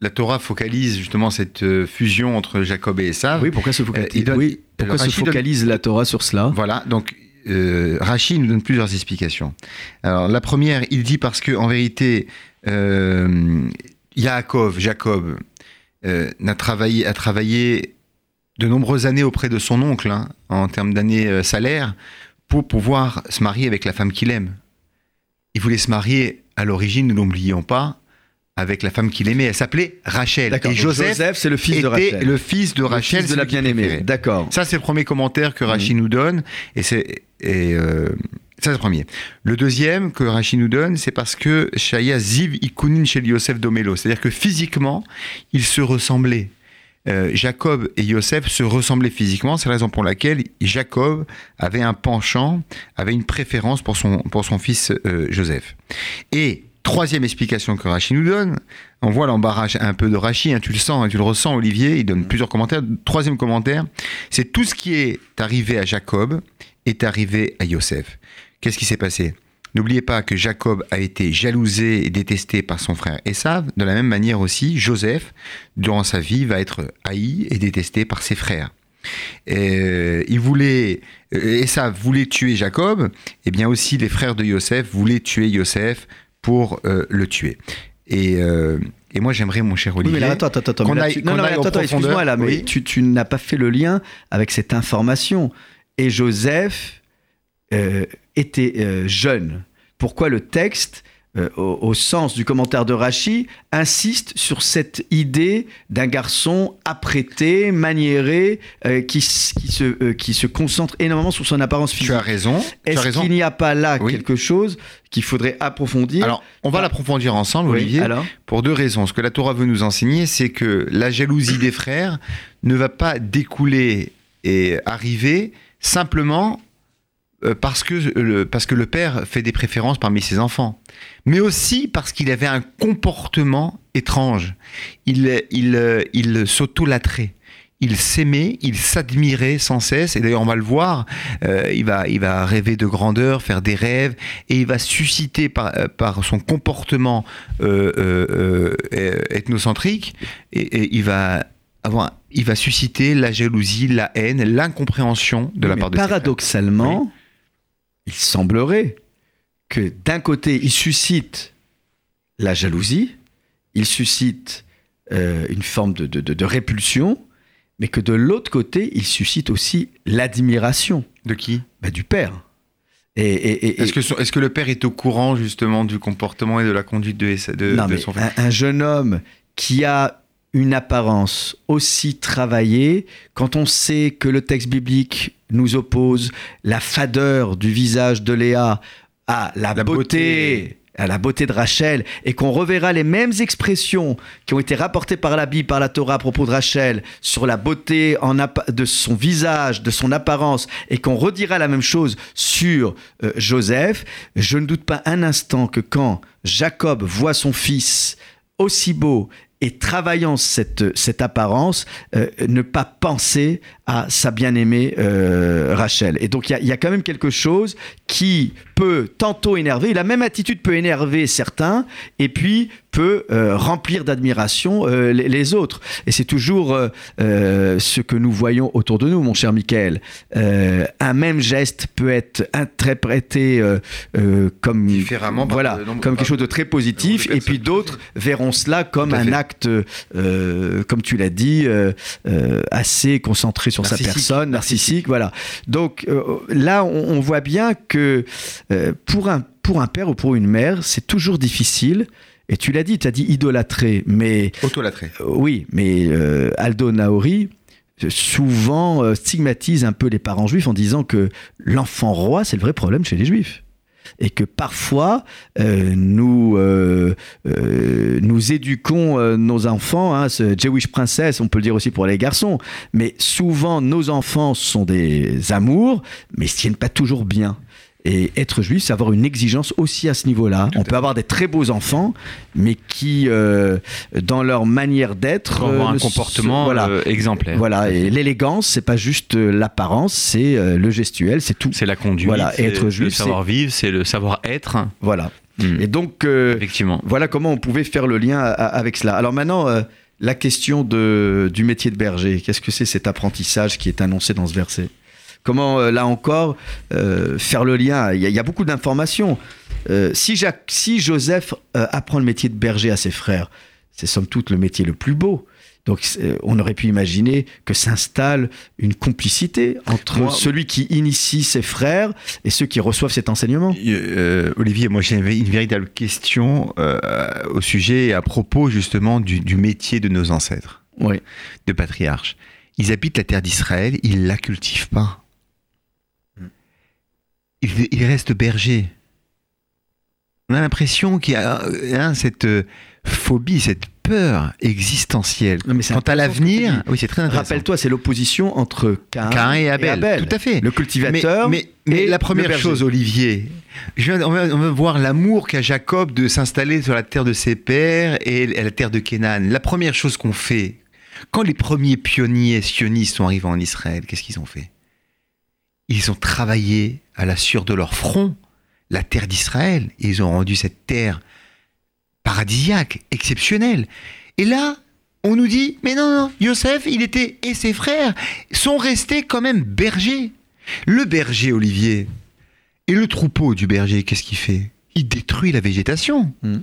la Torah focalise justement cette euh, fusion entre Jacob et Esav. Oui, pourquoi se Euh, focalise, donne- oui, pourquoi se Rachid donne- focalise la Torah sur cela? Voilà, donc euh, Rachi nous donne plusieurs explications. Alors la première, il dit parce que en vérité, euh, Yaakov, Jacob, euh, travaillé, a travaillé de nombreuses années auprès de son oncle hein, en termes d'années salaires pour pouvoir se marier avec la femme qu'il aime. Il voulait se marier à l'origine, ne l'oublions pas, avec la femme qu'il aimait. Elle s'appelait Rachel. Et Joseph, c'est le fils de Rachel. le fils de Le Rachel, fils de la bien-aimée. D'accord. Ça, c'est le premier commentaire Mhm. que Rachid nous donne. Et c'est. Et euh, ça, c'est le premier. Le deuxième que Rachid nous donne, c'est parce que Shaya Ziv Ikunin chez Yosef Domelo. C'est-à-dire que physiquement, ils se ressemblaient. Euh, Jacob et Yosef se ressemblaient physiquement. C'est la raison pour laquelle Jacob avait un penchant, avait une préférence pour son, pour son fils euh, Joseph. Et troisième explication que Rachid nous donne, on voit l'embarras un peu de Rachid, hein, tu le sens, hein, tu le ressens Olivier, il donne plusieurs commentaires. Troisième commentaire, c'est tout ce qui est arrivé à Jacob est arrivé à Yosef. Qu'est-ce qui s'est passé? N'oubliez pas que Jacob a été jalousé et détesté par son frère Esav. De la même manière aussi, Joseph, durant sa vie, va être haï et détesté par ses frères. Et il voulait, Esav voulait tuer Jacob, et bien aussi les frères de Yosef voulaient tuer Yosef pour euh, le tuer. Et, euh, et moi j'aimerais, mon cher Oui, Olivier, mais là, attends, attends, attends. là, tu- non, non, attends, profondeur. excuse-moi là, mais Oui. tu, tu n'as pas fait le lien avec cette information. Et Joseph euh, était jeune. Pourquoi le texte, euh, au, au sens du commentaire de Rachi, insiste sur cette idée d'un garçon apprêté, maniéré, euh, qui, qui, se, euh, qui se concentre énormément sur son apparence physique tu as raison. Est-ce qu'il n'y a pas là Oui. quelque chose qu'il faudrait approfondir Alors, on va Ah. l'approfondir ensemble, Oui, Olivier. alors Pour deux raisons. Ce que la Torah veut nous enseigner, c'est que la jalousie des frères ne va pas découler et arriver simplement parce que, le, parce que le père fait des préférences parmi ses enfants, mais aussi parce qu'il avait un comportement étrange. Il, il, euh, il s'autolatrait. Il s'aimait, il s'admirait sans cesse, et d'ailleurs on va le voir, euh, il, va, il va rêver de grandeur, faire des rêves, et il va susciter par, euh, par son comportement euh, euh, euh, ethnocentrique, et, et il va avoir, il va susciter la jalousie, la haine, l'incompréhension de la part de ses paradoxalement, il semblerait que d'un côté, il suscite la jalousie, il suscite euh, une forme de, de- de- répulsion, mais que de l'autre côté, il suscite aussi l'admiration. De qui? Bah, du père. Et, et- et- Est-ce que, son- est-ce que le père est au courant justement du comportement et de la conduite de, de, Non, de mais son frère? un, un jeune homme qui a une apparence aussi travaillée, quand on sait que le texte biblique nous oppose la fadeur du visage de Léa à la, La beauté, beauté. à la beauté de Rachel, et qu'on reverra les mêmes expressions qui ont été rapportées par la Bible, par la Torah à propos de Rachel, sur la beauté en de son visage, de son apparence, et qu'on redira la même chose sur euh, Joseph, je ne doute pas un instant que quand Jacob voit son fils aussi beau et travaillant cette, apparence, euh, ne pas penser à sa bien-aimée euh, Rachel. Et donc il y, a quand même quelque chose qui peut tantôt énerver, la même attitude peut énerver certains, et puis peut euh, remplir d'admiration euh, les, les autres. Et c'est toujours euh, ce que nous voyons autour de nous, mon cher Michael. Un même geste peut être interprété comme Différemment voilà, de nombreux- comme quelque chose de très positif, nombre et puis d'autres verront cela comme un acte, comme tu l'as dit, assez concentré sur sa personne, narcissique, voilà. Donc là, on, on voit bien que euh, pour, un, pour un père ou pour une mère, c'est toujours difficile. Et tu l'as dit, tu as dit idolâtrer, mais euh, oui, mais euh, Aldo Naori souvent stigmatise un peu les parents juifs en disant que l'enfant roi, c'est le vrai problème chez les juifs. Et que parfois, euh, nous, euh, euh, nous éduquons nos enfants, hein, ce Jewish princess, on peut le dire aussi pour les garçons, mais souvent nos enfants sont des amours, mais ils tiennent pas toujours bien. Et être juif, c'est avoir une exigence aussi à ce niveau-là. On peut avoir des très beaux enfants, mais qui, euh, dans leur manière d'être, euh, un ne se- comportement voilà, euh, exemplaire. voilà. Et l'élégance, c'est pas juste euh, l'apparence, c'est le gestuel, c'est tout. C'est la conduite, Voilà, c'est être le juif, savoir-vivre, c'est le savoir-être. Voilà. Hmm. Et donc, euh, Effectivement. voilà comment on pouvait faire le lien à- à- avec cela. Alors maintenant, euh, la question de, du métier de berger. Qu'est-ce que c'est cet apprentissage qui est annoncé dans ce verset? Comment, euh, là encore, euh, faire le lien? Il y, a, il y a beaucoup d'informations. Euh, si, Jacques- si Joseph euh, apprend le métier de berger à ses frères, c'est somme toute le métier le plus beau. Donc on aurait pu imaginer que s'installe une complicité entre Moi- celui qui initie ses frères et ceux qui reçoivent cet enseignement. Euh, Olivier, moi j'ai une véritable question euh, au sujet et à propos justement du, du métier de nos ancêtres, Oui. de patriarches. Ils habitent la terre d'Israël, ils la cultivent pas. Ils restent bergers. On a l'impression qu'il y a hein, cette euh, phobie, cette peur existentielle. Non, mais c'est Quant à l'avenir, oui, c'est très intéressant. Rappelle-toi, c'est l'opposition entre Cain, et Abel, tout à fait. Le cultivateur. Mais, mais, mais et la première berger. chose, Olivier, je viens- on, va, on va voir l'amour qu'a Jacob de s'installer sur la terre de ses pères et la terre de Canaan. La première chose qu'on fait, quand les premiers pionniers sionistes sont arrivés en Israël, qu'est-ce qu'ils ont fait? Ils ont travaillé à la sueur de leur front la terre d'Israël. Et ils ont rendu cette terre paradisiaque, exceptionnelle. Et là, on nous dit, mais non, non, Yosef, il était, et ses frères sont restés quand même bergers. Le berger, Olivier, et le troupeau du berger, qu'est-ce qu'il fait? Il détruit la végétation. Hmm.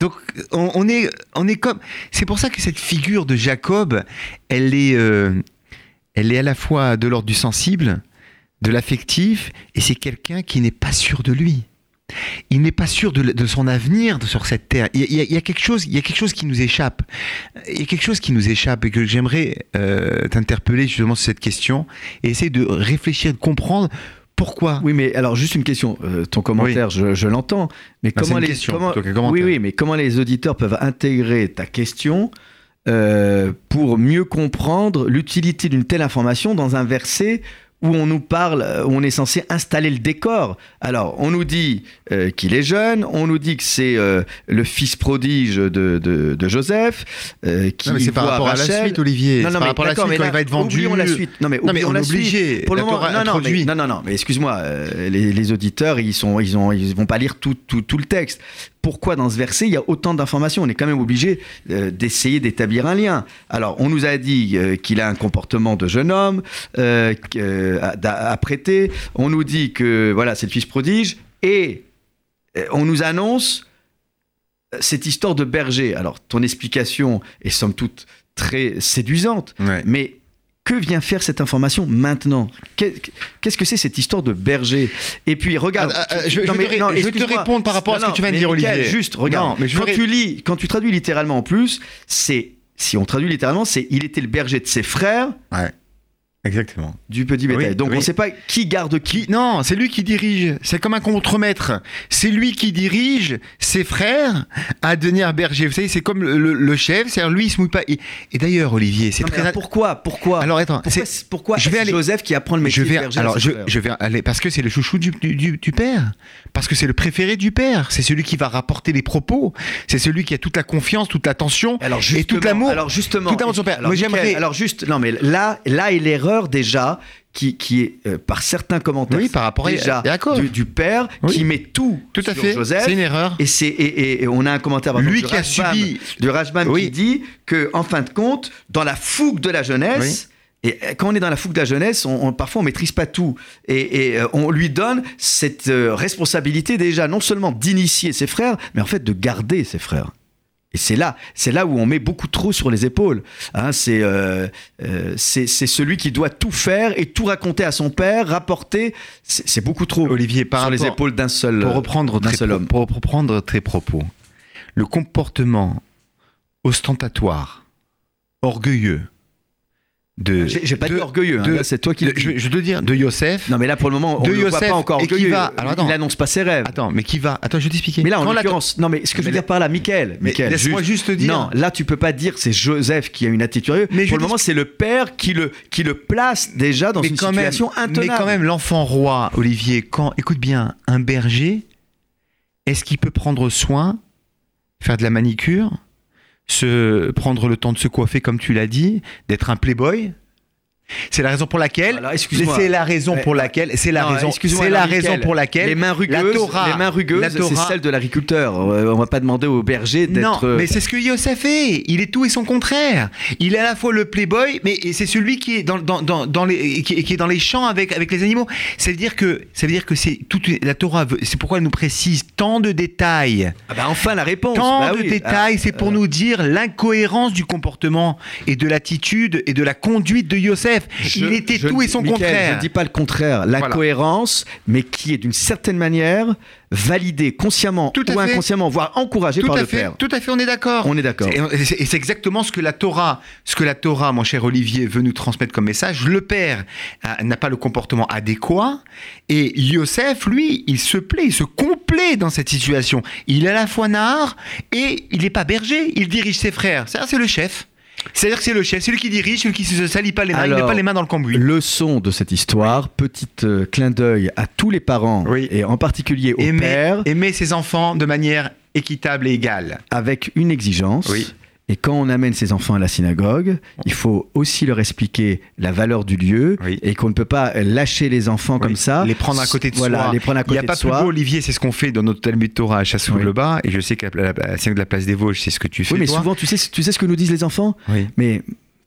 Donc, on, on est, on est comme. C'est pour ça que cette figure de Jacob, elle est, euh, elle est à la fois de l'ordre du sensible, de l'affectif, et c'est quelqu'un qui n'est pas sûr de lui. Il n'est pas sûr de, de son avenir sur cette terre. Il y, a, il y quelque chose, il y a quelque chose qui nous échappe. Il y a quelque chose qui nous échappe et que j'aimerais euh, t'interpeller justement sur cette question et essayer de réfléchir, de comprendre pourquoi. Oui, mais alors juste une question. Euh, ton commentaire, je, je l'entends. Mais comment les question, comment- oui, oui, mais comment les auditeurs peuvent intégrer ta question euh, pour mieux comprendre l'utilité d'une telle information dans un verset où on nous parle, euh, où on est censé installer le décor. Alors, on nous dit euh, qu'il est jeune, on nous dit que c'est euh, le fils prodige de, de- de Joseph, euh, qui Non, mais c'est par rapport à la suite, Olivier. Non, C'est non, par mais rapport à la suite mais quand là, il va être vendu. oublions la suite. Non, mais Non, mais oublions on est obligé. Pour le moment, non, non, mais, non, non, mais excuse-moi, les, les auditeurs, ils sont, ils ont, ils vont pas lire tout, tout, tout le texte. Pourquoi dans ce verset il y a autant d'informations On est quand même obligé euh, d'essayer d'établir un lien. Alors, on nous a dit euh, qu'il a un comportement de jeune homme euh, euh, à, à prêter. On nous dit que voilà, c'est le fils prodige, et euh, on nous annonce euh, cette histoire de berger. Alors, ton explication est somme toute très séduisante. Ouais. Mais que vient faire cette information maintenant Qu'est- Qu'est-ce que c'est cette histoire de berger Et puis regarde, Ah, ah, ah, je- te je vais te répondre par rapport à ce que tu viens de dire, Olivier. Juste, regarde. Non, mais je quand tu lis, quand tu traduis littéralement en plus, c'est si on traduit littéralement, c'est il était le berger de ses frères Exactement. du petit bétail. Oui, Donc oui. on ne sait pas qui garde qui. Non, c'est lui qui dirige. C'est comme un contremaître. C'est lui qui dirige ses frères à devenir berger. Vous savez, c'est comme le, le- le chef. C'est-à-dire lui, il se mouille pas. Et, et d'ailleurs, Olivier, c'est très. pourquoi Pourquoi Alors attends, Pourquoi, c'est- pourquoi je vais aller- Joseph qui apprend le métier je vais, de berger alors je, vais aller parce que c'est le chouchou du, du- du- du père, parce que c'est le préféré du père, c'est celui qui va rapporter les propos, c'est celui qui a toute la confiance, toute l'attention et tout l'amour. Alors justement, tout l'amour de son père. Alors, Moi, j'aimerais- Alors juste, non mais là, là est déjà qui, qui est euh, par certains commentaires. Oui, par rapport à- déjà d'accord. du, du père Oui. qui met tout, Tout à sur fait. Joseph. C'est une erreur. Et c'est et, et- et on a un commentaire par Lui exemple, qui a subi- de Oui. qui dit que en fin de compte, dans la fougue de la jeunesse. Et quand on est dans la fougue de la jeunesse, on, on- parfois on maîtrise pas tout. Et, et, euh, on lui donne cette euh, responsabilité déjà, non seulement d'initier ses frères, mais en fait de garder ses frères. Et c'est là, c'est là où on met beaucoup trop sur les épaules. Hein, c'est, euh, euh, c'est, celui qui doit tout faire et tout raconter à son père, rapporter. C'est, beaucoup trop Olivier, par sur les épaules d'un seul. pour reprendre d'un seul homme. pour reprendre tes propos, le comportement ostentatoire, orgueilleux de. J'ai, pas de- dit orgueilleux. hein, c'est toi qui. de- je, je dois dire de Yosef. Non, mais là pour le moment, on ne le voit pas encore et qui orgueilleux. va- alors, attends. Il n'annonce pas ses rêves. Attends, mais qui va? Attends, je vais t'expliquer. Mais là, en l'occurrence, non, mais ce que je veux Mais dire par là, Michael, Mais laisse-moi juste te dire. Non, là, tu peux pas dire c'est Joseph qui a une attitude. orgueilleuse. Mais Pour le moment, c'est le père qui le, qui le place déjà dans mais une situation intenable. mais quand même, l'enfant roi, Olivier, quand, écoute bien, un berger, est-ce qu'il peut prendre soin, faire de la manicure, se prendre le temps de se coiffer, comme tu l'as dit, d'être un playboy c'est la raison pour laquelle. Excuse-moi. C'est la raison pour laquelle. C'est la Non, raison. C'est la raison pour laquelle. les mains la rugueuses, Torah- les mains la rugueuses, c'est celle de l'agriculteur. Euh, On va pas demander au berger d'être. Non, euh, mais c'est ce que Yosef fait. Il est tout et son contraire. Il est à la fois le playboy, mais c'est celui qui est dans, dans, dans, dans les qui, est- qui est dans les champs avec avec les animaux. Ça veut dire que ça veut dire que c'est toute la Torah. C'est pourquoi elle nous précise tant de détails. Ah bah enfin la réponse. Tant Bah de oui. détails, Ah, c'est pour nous dire l'incohérence du comportement et de l'attitude et de la conduite de Yosef. Je- il était je tout et son contraire. Je ne dis pas le contraire. La Voilà. cohérence, mais qui est d'une certaine manière validée consciemment Tout ou fait. inconsciemment, voire encouragée Tout par à le fait, père. tout à fait, on est d'accord. On est d'accord. Et c'est- et c'est exactement ce que la Torah, ce que la Torah, mon cher Olivier, veut nous transmettre comme message. Le père euh, n'a pas le comportement adéquat et Yosef, lui, il se plaît, il se complaît dans cette situation. Il est à la fois nard et il n'est pas berger. Il dirige ses frères. Ça, c'est le chef. C'est-à-dire que c'est le chef, celui qui dirige, celui qui se salit pas les mains, il met Alors, pas les mains dans le cambouis. Leçon de cette histoire, petit euh, clin d'œil à tous les parents Oui. et en particulier au Aimer, père aimer ses enfants de manière équitable et égale. avec une exigence. Oui. Et quand on amène ses enfants à la synagogue, il faut aussi leur expliquer la valeur du lieu Oui. et qu'on ne peut pas lâcher les enfants comme ça. Les prendre à côté de voilà, soi. les prendre à Il côté n'y a pas de plus soi. beau, Olivier, c'est ce qu'on fait dans notre Talmud Torah à chassou le bas et je sais que la, synagogue de la place des Vosges, c'est ce que tu fais. Oui, mais toi. souvent, tu sais, tu sais ce que nous disent les enfants Oui. Mais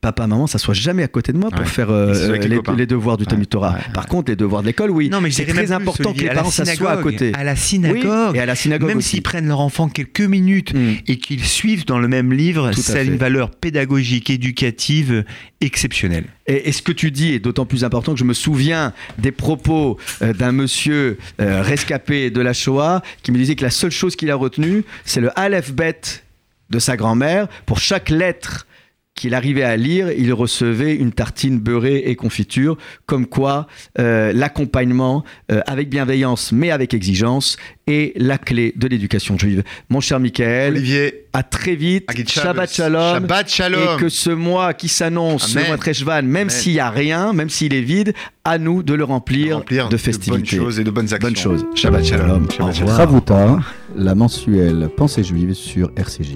papa, maman, ça soit jamais à côté de moi pour Ouais. faire euh, les les, copains. les devoirs du Talmud Torah. Par contre, les devoirs de l'école, oui. Non, mais c'est très important que les parents s'assoient à côté. À la synagogue. Oui, et à la synagogue Même s'ils prennent leur enfant quelques minutes Mm. et qu'ils suivent dans le même livre, Tout ça a une valeur pédagogique, éducative exceptionnelle. Et, et ce que tu dis est d'autant plus important que je me souviens des propos euh, d'un monsieur euh, rescapé de la Shoah qui me disait que la seule chose qu'il a retenue, c'est le Aleph Bet de sa grand-mère. Pour chaque lettre qu'il arrivait à lire, il recevait une tartine beurrée et confiture, comme quoi euh, l'accompagnement euh, avec bienveillance mais avec exigence est la clé de l'éducation juive. Mon cher Michael, Olivier, à très vite, Shabbat Shalom. Shabbat Shalom. Et que ce mois qui s'annonce, ce mois Treshvan, même s'il n'y a rien, même s'il est vide, à nous de le remplir, remplir de bonnes festivités. choses et de bonnes actions. Bonne chose. Shabbat Shalom. Au Shabbat revoir. Ravuta, la mensuelle Pensée juive sur RCJ.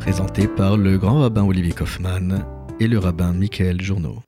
Présenté par le grand rabbin Olivier Kaufmann et le rabbin Michael Journeau.